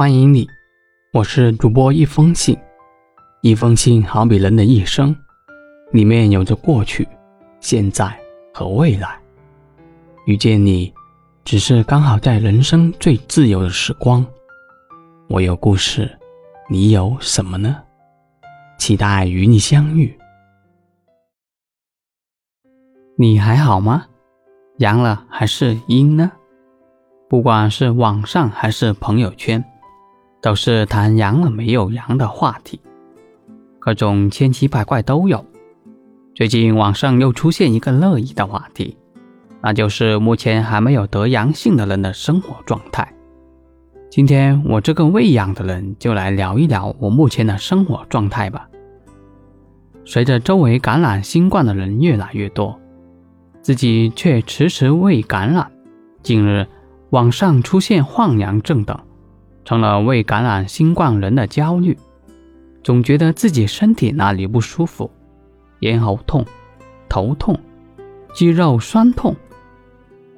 欢迎你，我是主播一封信。一封信好比人的一生，里面有着过去、现在和未来。遇见你，只是刚好在人生最自由的时光。我有故事，你有什么呢？期待与你相遇。你还好吗？阳了还是阴呢？不管是网上还是朋友圈。都是谈阳了没有阳的话题，各种千奇百怪都有。最近网上又出现一个热议的话题，那就是目前还没有得阳性的人的生活状态。今天我这个未阳的人就来聊一聊我目前的生活状态吧。随着周围感染新冠的人越来越多，自己却迟迟未感染。近日网上出现晃阳症等。成了未感染新冠人的焦虑，总觉得自己身体哪里不舒服，咽喉痛、头痛、肌肉酸痛，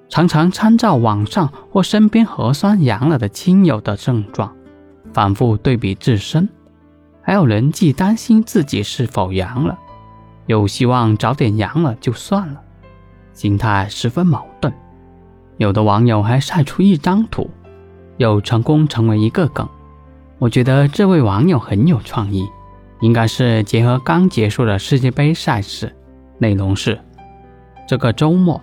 常常参照网上或身边核酸阳了的亲友的症状，反复对比自身。还有人既担心自己是否阳了，又希望早点阳了就算了，心态十分矛盾。有的网友还晒出一张图。又成功成为一个梗，我觉得这位网友很有创意，应该是结合刚结束的世界杯赛事，内容是：这个周末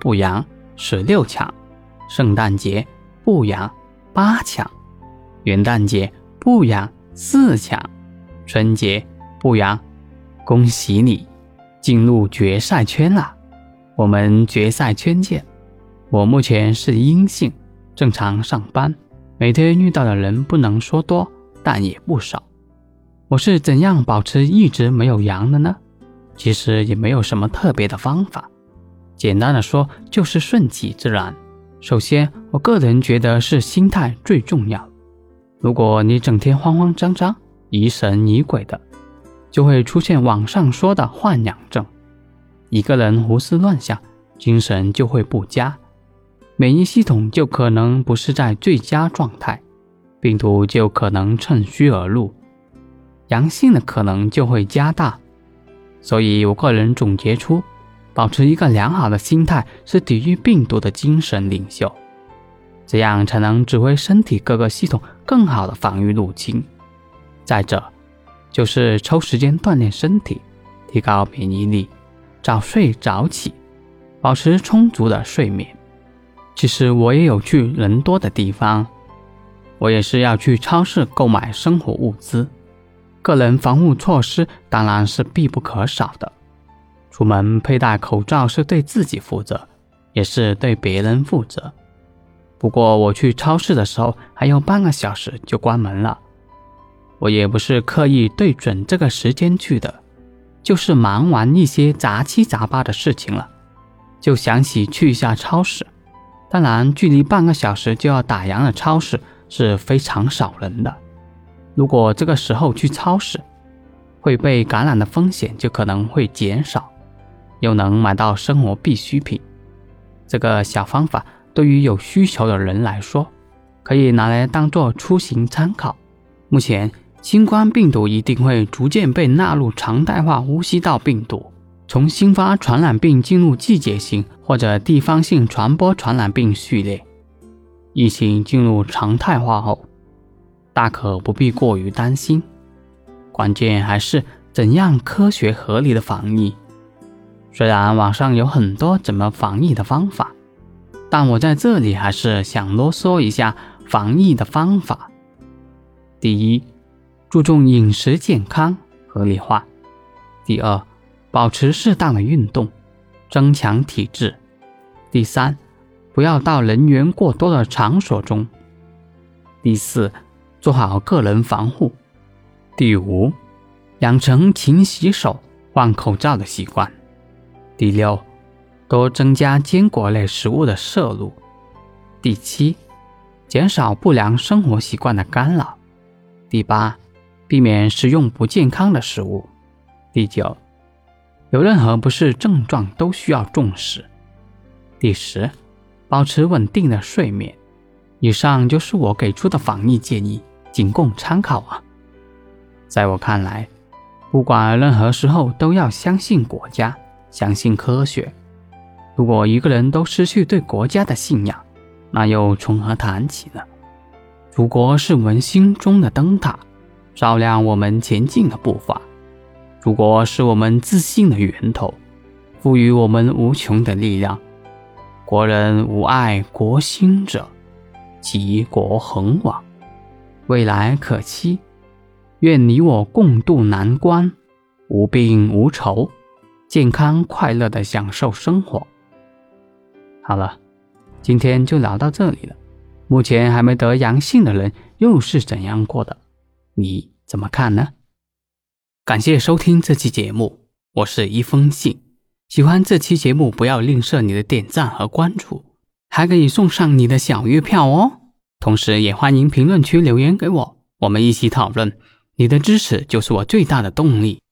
不阳十六强，圣诞节不阳八强，元旦节不阳四强，春节不阳，恭喜你进入决赛圈了，我们决赛圈见。我目前是阴性。正常上班，每天遇到的人不能说多，但也不少。我是怎样保持一直没有阳的呢？其实也没有什么特别的方法，简单的说就是顺其自然。首先，我个人觉得是心态最重要。如果你整天慌慌张张、疑神疑鬼的，就会出现网上说的幻养症。一个人胡思乱想，精神就会不佳。免疫系统就可能不是在最佳状态，病毒就可能趁虚而入，阳性的可能就会加大。所以我个人总结出，保持一个良好的心态是抵御病毒的精神领袖，这样才能指挥身体各个系统更好的防御入侵。再者，就是抽时间锻炼身体，提高免疫力，早睡早起，保持充足的睡眠。其实我也有去人多的地方，我也是要去超市购买生活物资。个人防护措施当然是必不可少的。出门佩戴口罩是对自己负责，也是对别人负责。不过我去超市的时候还有半个小时就关门了，我也不是刻意对准这个时间去的，就是忙完一些杂七杂八的事情了，就想起去一下超市。当然，距离半个小时就要打烊的超市是非常少人的。如果这个时候去超市，会被感染的风险就可能会减少，又能买到生活必需品。这个小方法对于有需求的人来说，可以拿来当做出行参考。目前，新冠病毒一定会逐渐被纳入常态化呼吸道病毒。从新发传染病进入季节性或者地方性传播传染病序列，疫情进入常态化后，大可不必过于担心。关键还是怎样科学合理的防疫。虽然网上有很多怎么防疫的方法，但我在这里还是想啰嗦一下防疫的方法。第一，注重饮食健康合理化。第二。保持适当的运动，增强体质。第三，不要到人员过多的场所中。第四，做好个人防护。第五，养成勤洗手、换口罩的习惯。第六，多增加坚果类食物的摄入。第七，减少不良生活习惯的干扰。第八，避免食用不健康的食物。第九。有任何不适症状都需要重视。第十，保持稳定的睡眠。以上就是我给出的防疫建议，仅供参考啊。在我看来，不管任何时候都要相信国家，相信科学。如果一个人都失去对国家的信仰，那又从何谈起呢？祖国是我们心中的灯塔，照亮我们前进的步伐；祖国是我们自信的源头，赋予我们无穷的力量。国人无爱国心者，即国恒亡，未来可期。愿你我共度难关，无病无愁，健康快乐的享受生活。好了，今天就聊到这里了。目前还没得阳性的人又是怎样过的？你怎么看呢？感谢收听这期节目，我是一封信。喜欢这期节目，不要吝啬你的点赞和关注，还可以送上你的小月票哦。同时，也欢迎评论区留言给我，我们一起讨论。你的支持就是我最大的动力。